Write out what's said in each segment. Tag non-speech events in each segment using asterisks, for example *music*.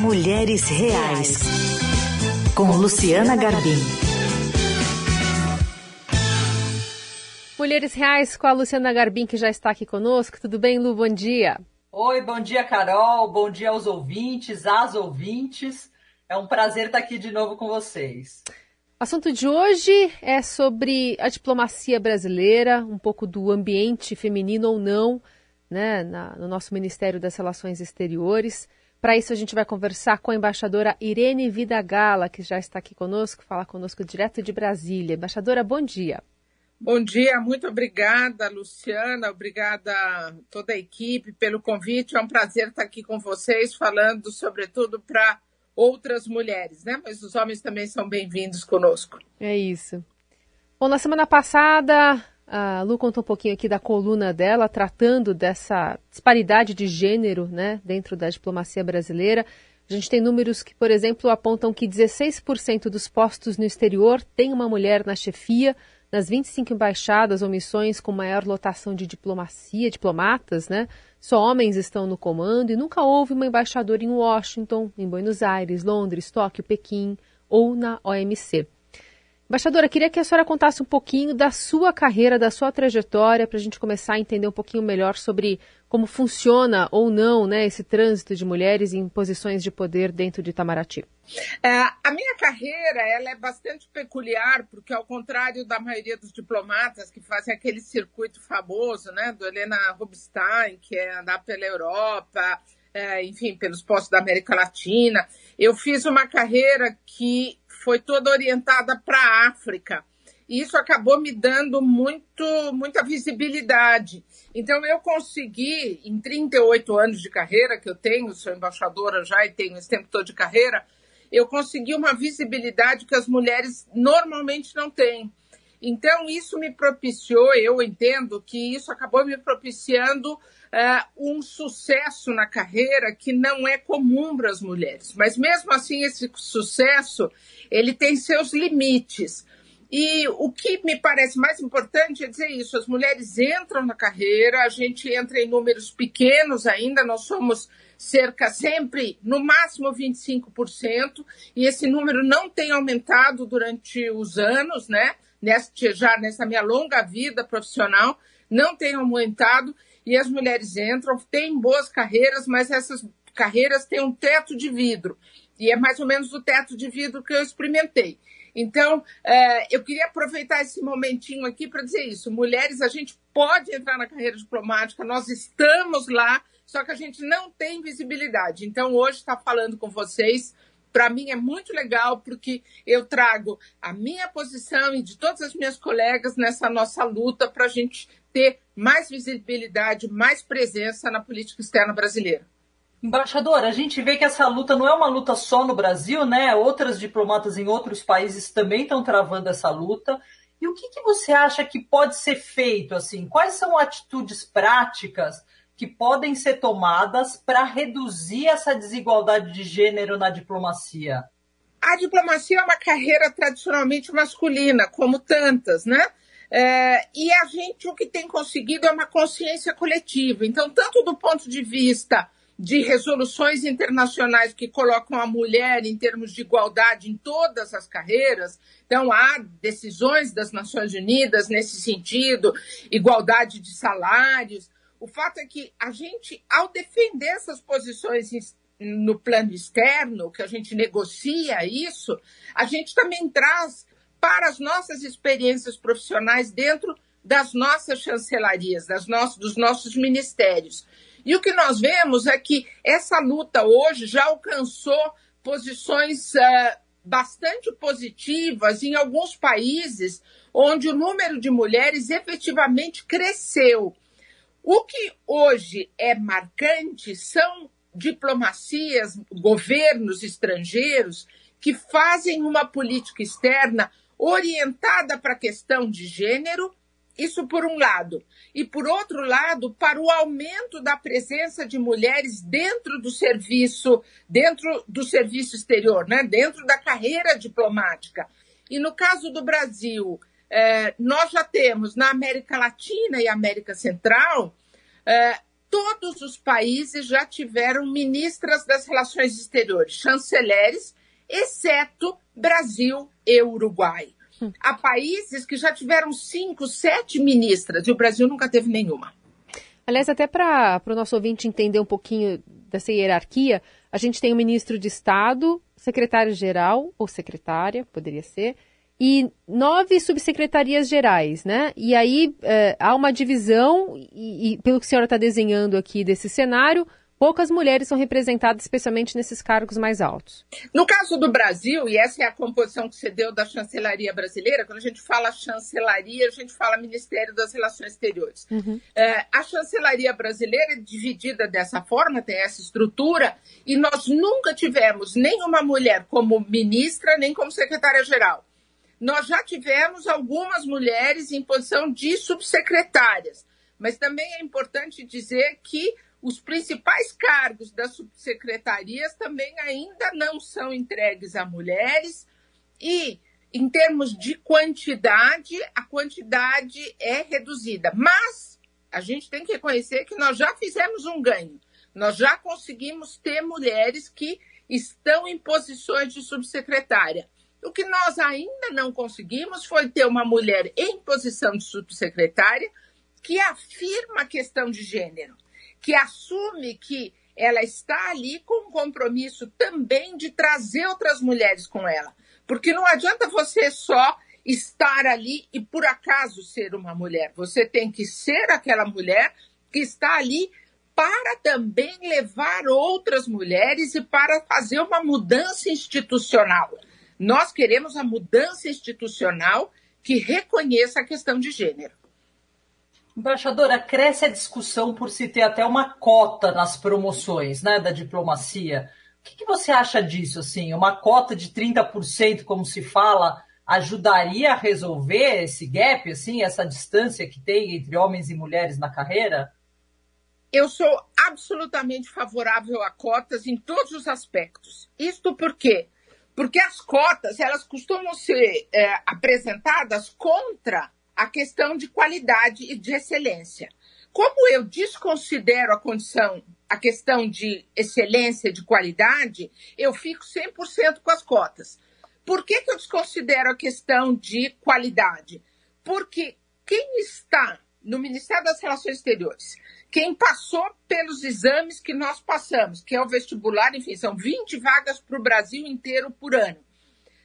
Mulheres Reais, com Luciana Garbim. Mulheres Reais com a Luciana Garbim, que já está aqui conosco. Tudo bem, Lu? Bom dia. Oi, bom dia, Carol. Bom dia aos ouvintes, às ouvintes. É um prazer estar aqui de novo com vocês. O assunto de hoje é sobre a diplomacia brasileira, um pouco do ambiente feminino ou não, né, na, no nosso Ministério das Relações Exteriores. Para isso, a gente vai conversar com a embaixadora Irene Vidagala, que já está aqui conosco, fala conosco direto de Brasília. Embaixadora, bom dia. Bom dia, muito obrigada, Luciana, obrigada a toda a equipe pelo convite. É um prazer estar aqui com vocês, falando sobretudo para outras mulheres, né? Mas os homens também são bem-vindos conosco. É isso. Bom, na semana passada, a Lu contou um pouquinho aqui da coluna dela, tratando dessa disparidade de gênero, né, dentro da diplomacia brasileira. A gente tem números que, por exemplo, apontam que 16% dos postos no exterior tem uma mulher na chefia. Nas 25 embaixadas ou missões com maior lotação de diplomacia, diplomatas, né? Só homens estão no comando e nunca houve uma embaixadora em Washington, em Buenos Aires, Londres, Tóquio, Pequim ou na OMC. Embaixadora, queria que a senhora contasse um pouquinho da sua carreira, da sua trajetória, para a gente começar a entender um pouquinho melhor sobre como funciona ou não né, esse trânsito de mulheres em posições de poder dentro de Itamaraty. É, a minha carreira ela é bastante peculiar, porque ao contrário da maioria dos diplomatas que fazem aquele circuito famoso, né, do Helena Rubinstein, que é andar pela Europa, é, enfim, pelos postos da América Latina, eu fiz uma carreira que foi toda orientada para a África. E isso acabou me dando muito, muita visibilidade. Então, eu consegui, em 38 anos de carreira que eu tenho, sou embaixadora já e tenho esse tempo todo de carreira, eu consegui uma visibilidade que as mulheres normalmente não têm. Então, isso me propiciou, eu entendo que isso acabou me propiciando uh, um sucesso na carreira que não é comum para as mulheres. Mas mesmo assim, esse sucesso ele tem seus limites. E o que me parece mais importante é dizer isso: as mulheres entram na carreira, a gente entra em números pequenos ainda, nós somos cerca sempre, no máximo 25%, e esse número não tem aumentado durante os anos, né? Neste, já nessa minha longa vida profissional, não tem aumentado e as mulheres entram, têm boas carreiras, mas essas carreiras têm um teto de vidro. E é mais ou menos o teto de vidro que eu experimentei. Então, é, eu queria aproveitar esse momentinho aqui para dizer isso. Mulheres, a gente pode entrar na carreira diplomática, nós estamos lá, só que a gente não tem visibilidade. Então, hoje, estar tá falando com vocês, para mim é muito legal, porque eu trago a minha posição e de todas as minhas colegas nessa nossa luta para a gente ter mais visibilidade, mais presença na política externa brasileira. Embaixador, a gente vê que essa luta não é uma luta só no Brasil, né? Outras diplomatas em outros países também estão travando essa luta. E o que, que você acha que pode ser feito? Assim, quais são atitudes práticas que podem ser tomadas para reduzir essa desigualdade de gênero na diplomacia? A diplomacia é uma carreira tradicionalmente masculina, como tantas, né? É, e a gente o que tem conseguido é uma consciência coletiva. Então, tanto do ponto de vista de resoluções internacionais que colocam a mulher em termos de igualdade em todas as carreiras. Então, há decisões das Nações Unidas nesse sentido, igualdade de salários. O fato é que a gente, ao defender essas posições no plano externo, que a gente negocia isso, a gente também traz para as nossas experiências profissionais dentro das nossas chancelarias, das nossos, dos nossos ministérios. E o que nós vemos é que essa luta hoje já alcançou posições uh, bastante positivas em alguns países onde o número de mulheres efetivamente cresceu. O que hoje é marcante são diplomacias, governos estrangeiros que fazem uma política externa orientada para a questão de gênero, isso por um lado. E por outro lado, para o aumento da presença de mulheres dentro do serviço, dentro do serviço exterior, né? dentro da carreira diplomática. E no caso do Brasil, eh, nós já temos na América Latina e América Central eh, todos os países já tiveram ministras das relações exteriores, chanceleres, exceto Brasil e Uruguai. Hum. Há países que já tiveram cinco, sete ministras e o Brasil nunca teve nenhuma. Aliás, até para o nosso ouvinte entender um pouquinho dessa hierarquia, a gente tem o ministro de Estado, secretário-geral ou secretária, poderia ser, e nove subsecretarias gerais, né? E aí é, há uma divisão, e, e pelo que a senhora está desenhando aqui desse cenário, poucas mulheres são representadas, especialmente nesses cargos mais altos. No caso do Brasil, e essa é a composição que você deu da chancelaria brasileira, quando a gente fala chancelaria, a gente fala Ministério das Relações Exteriores. Uhum. É, a chancelaria brasileira é dividida dessa forma, tem essa estrutura, e nós nunca tivemos nenhuma mulher como ministra, nem como secretária-geral nós já tivemos algumas mulheres em posição de subsecretárias, mas também é importante dizer que os principais cargos das subsecretarias também ainda não são entregues a mulheres e em termos de quantidade, a quantidade é reduzida. Mas a gente tem que reconhecer que nós já fizemos um ganho. Nós já conseguimos ter mulheres que estão em posições de subsecretária. O que nós ainda não conseguimos foi ter uma mulher em posição de subsecretária que afirma a questão de gênero, que assume que ela está ali com um compromisso também de trazer outras mulheres com ela. Porque não adianta você só estar ali e por acaso ser uma mulher. Você tem que ser aquela mulher que está ali para também levar outras mulheres e para fazer uma mudança institucional. Nós queremos a mudança institucional que reconheça a questão de gênero. Embaixadora, cresce a discussão por se ter até uma cota nas promoções né, da diplomacia. O que, que você acha disso? Assim, uma cota de 30%, como se fala, ajudaria a resolver esse gap, assim, essa distância que tem entre homens e mulheres na carreira? Eu sou absolutamente favorável a cotas em todos os aspectos. Isto porque porque as cotas, elas costumam ser é, apresentadas contra a questão de qualidade e de excelência. Como eu desconsidero a condição, a questão de excelência de qualidade, eu fico 100% com as cotas. Por que, que eu desconsidero a questão de qualidade? Porque quem está no Ministério das Relações Exteriores quem passou pelos exames que nós passamos, que é o vestibular, enfim, são 20 vagas para o Brasil inteiro por ano.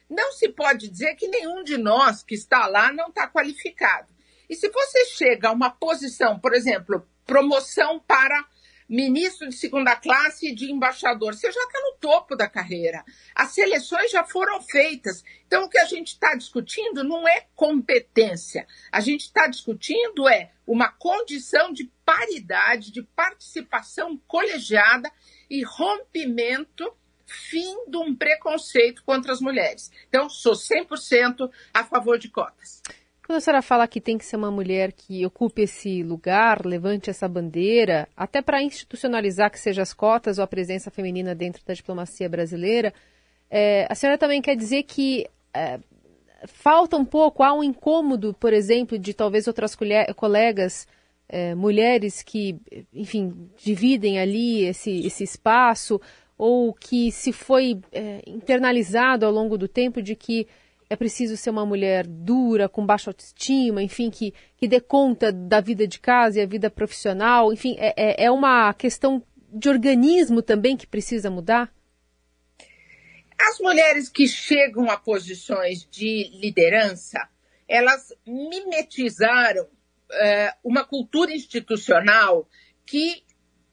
Não se pode dizer que nenhum de nós que está lá não está qualificado. E se você chega a uma posição, por exemplo, promoção para ministro de segunda classe e de embaixador. Você já está no topo da carreira. As seleções já foram feitas. Então, o que a gente está discutindo não é competência. A gente está discutindo é uma condição de paridade, de participação colegiada e rompimento fim de um preconceito contra as mulheres. Então, sou 100% a favor de cotas. Quando a senhora fala que tem que ser uma mulher que ocupe esse lugar, levante essa bandeira, até para institucionalizar que seja as cotas ou a presença feminina dentro da diplomacia brasileira, é, a senhora também quer dizer que é, falta um pouco, há um incômodo, por exemplo, de talvez outras colegas é, mulheres que, enfim, dividem ali esse, esse espaço, ou que se foi é, internalizado ao longo do tempo de que é preciso ser uma mulher dura, com baixa autoestima, enfim, que, que dê conta da vida de casa e a vida profissional. Enfim, é, é, é uma questão de organismo também que precisa mudar? As mulheres que chegam a posições de liderança, elas mimetizaram é, uma cultura institucional que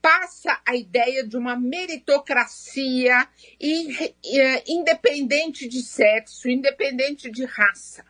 passa a ideia de uma meritocracia independente de sexo, independente de raça.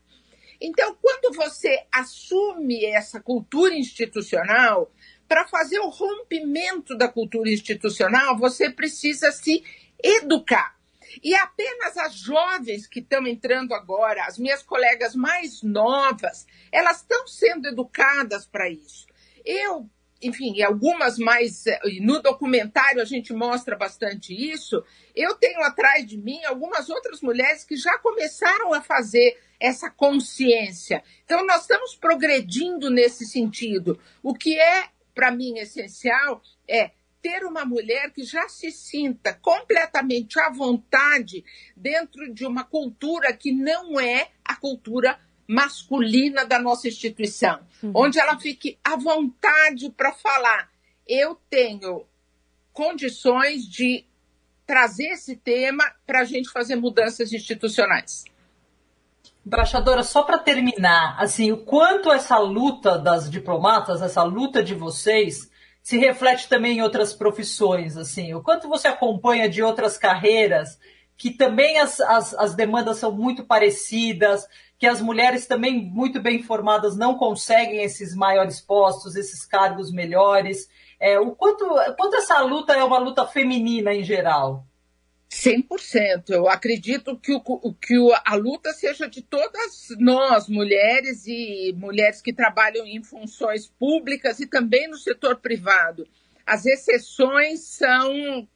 Então, quando você assume essa cultura institucional, para fazer o rompimento da cultura institucional, você precisa se educar. E apenas as jovens que estão entrando agora, as minhas colegas mais novas, elas estão sendo educadas para isso. Eu enfim, algumas mais. Eh, no documentário a gente mostra bastante isso. Eu tenho atrás de mim algumas outras mulheres que já começaram a fazer essa consciência. Então, nós estamos progredindo nesse sentido, o que é para mim, essencial é ter uma mulher que já se sinta completamente à vontade dentro de uma cultura que não é a cultura masculina da nossa instituição, uhum. onde ela fique à vontade para falar. Eu tenho condições de trazer esse tema para a gente fazer mudanças institucionais. Embaixadora, só para terminar, assim, o quanto essa luta das diplomatas, essa luta de vocês, se reflete também em outras profissões, assim, o quanto você acompanha de outras carreiras que também as, as, as demandas são muito parecidas, que as mulheres também muito bem formadas não conseguem esses maiores postos, esses cargos melhores. É, o quanto, quanto essa luta é uma luta feminina em geral? 100%. Eu acredito que, o, que a luta seja de todas nós, mulheres e mulheres que trabalham em funções públicas e também no setor privado. As exceções são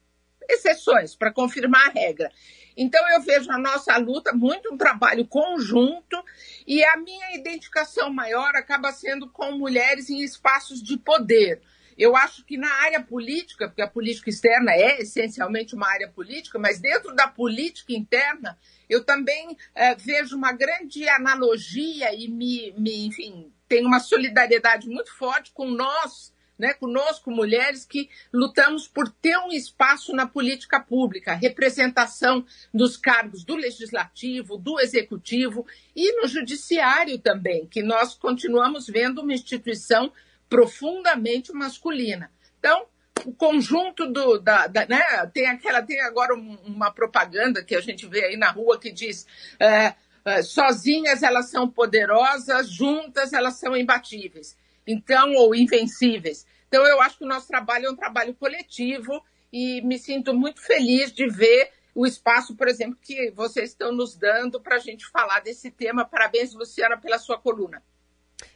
exceções para confirmar a regra. Então, eu vejo a nossa luta muito um trabalho conjunto e a minha identificação maior acaba sendo com mulheres em espaços de poder. Eu acho que na área política, porque a política externa é essencialmente uma área política, mas dentro da política interna, eu também é, vejo uma grande analogia e me, me, enfim, tenho uma solidariedade muito forte com nós, né, conosco, mulheres que lutamos por ter um espaço na política pública, representação dos cargos do legislativo, do executivo e no judiciário também, que nós continuamos vendo uma instituição profundamente masculina. Então, o conjunto do, da, da né, tem aquela, tem agora uma propaganda que a gente vê aí na rua que diz é, é, sozinhas elas são poderosas, juntas elas são imbatíveis, então ou invencíveis. Então eu acho que o nosso trabalho é um trabalho coletivo e me sinto muito feliz de ver o espaço, por exemplo, que vocês estão nos dando para a gente falar desse tema. Parabéns, Luciana, pela sua coluna.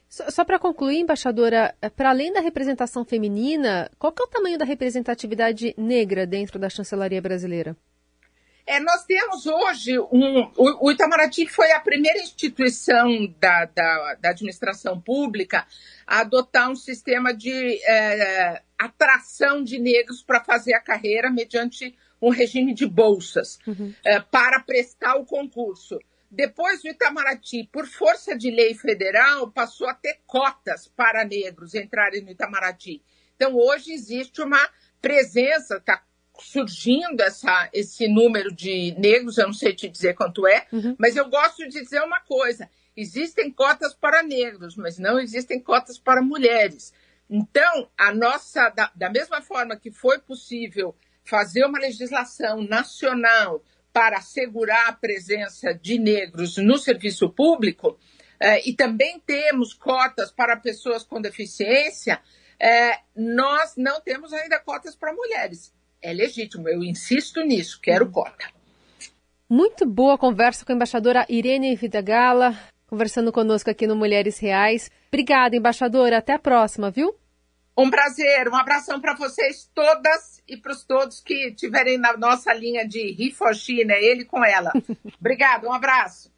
Só, só para concluir, embaixadora, é, para além da representação feminina, qual é o tamanho da representatividade negra dentro da chancelaria brasileira? É, nós temos hoje um. O, o Itamaraty foi a primeira instituição da, da, da administração pública a adotar um sistema de é, atração de negros para fazer a carreira mediante um regime de bolsas uhum. é, para prestar o concurso. Depois, o Itamaraty, por força de lei federal, passou a ter cotas para negros entrarem no Itamaraty. Então, hoje existe uma presença, está surgindo essa, esse número de negros, eu não sei te dizer quanto é, uhum. mas eu gosto de dizer uma coisa: existem cotas para negros, mas não existem cotas para mulheres. Então, a nossa, da, da mesma forma que foi possível fazer uma legislação nacional para assegurar a presença de negros no serviço público, eh, e também temos cotas para pessoas com deficiência, eh, nós não temos ainda cotas para mulheres. É legítimo, eu insisto nisso, quero cota. Muito boa conversa com a embaixadora Irene Vidagala, conversando conosco aqui no Mulheres Reais. Obrigada, embaixadora. Até a próxima, viu? Um prazer, um abração para vocês todas e para os todos que estiverem na nossa linha de Rifoshi, né? Ele com ela. *laughs* Obrigada, um abraço.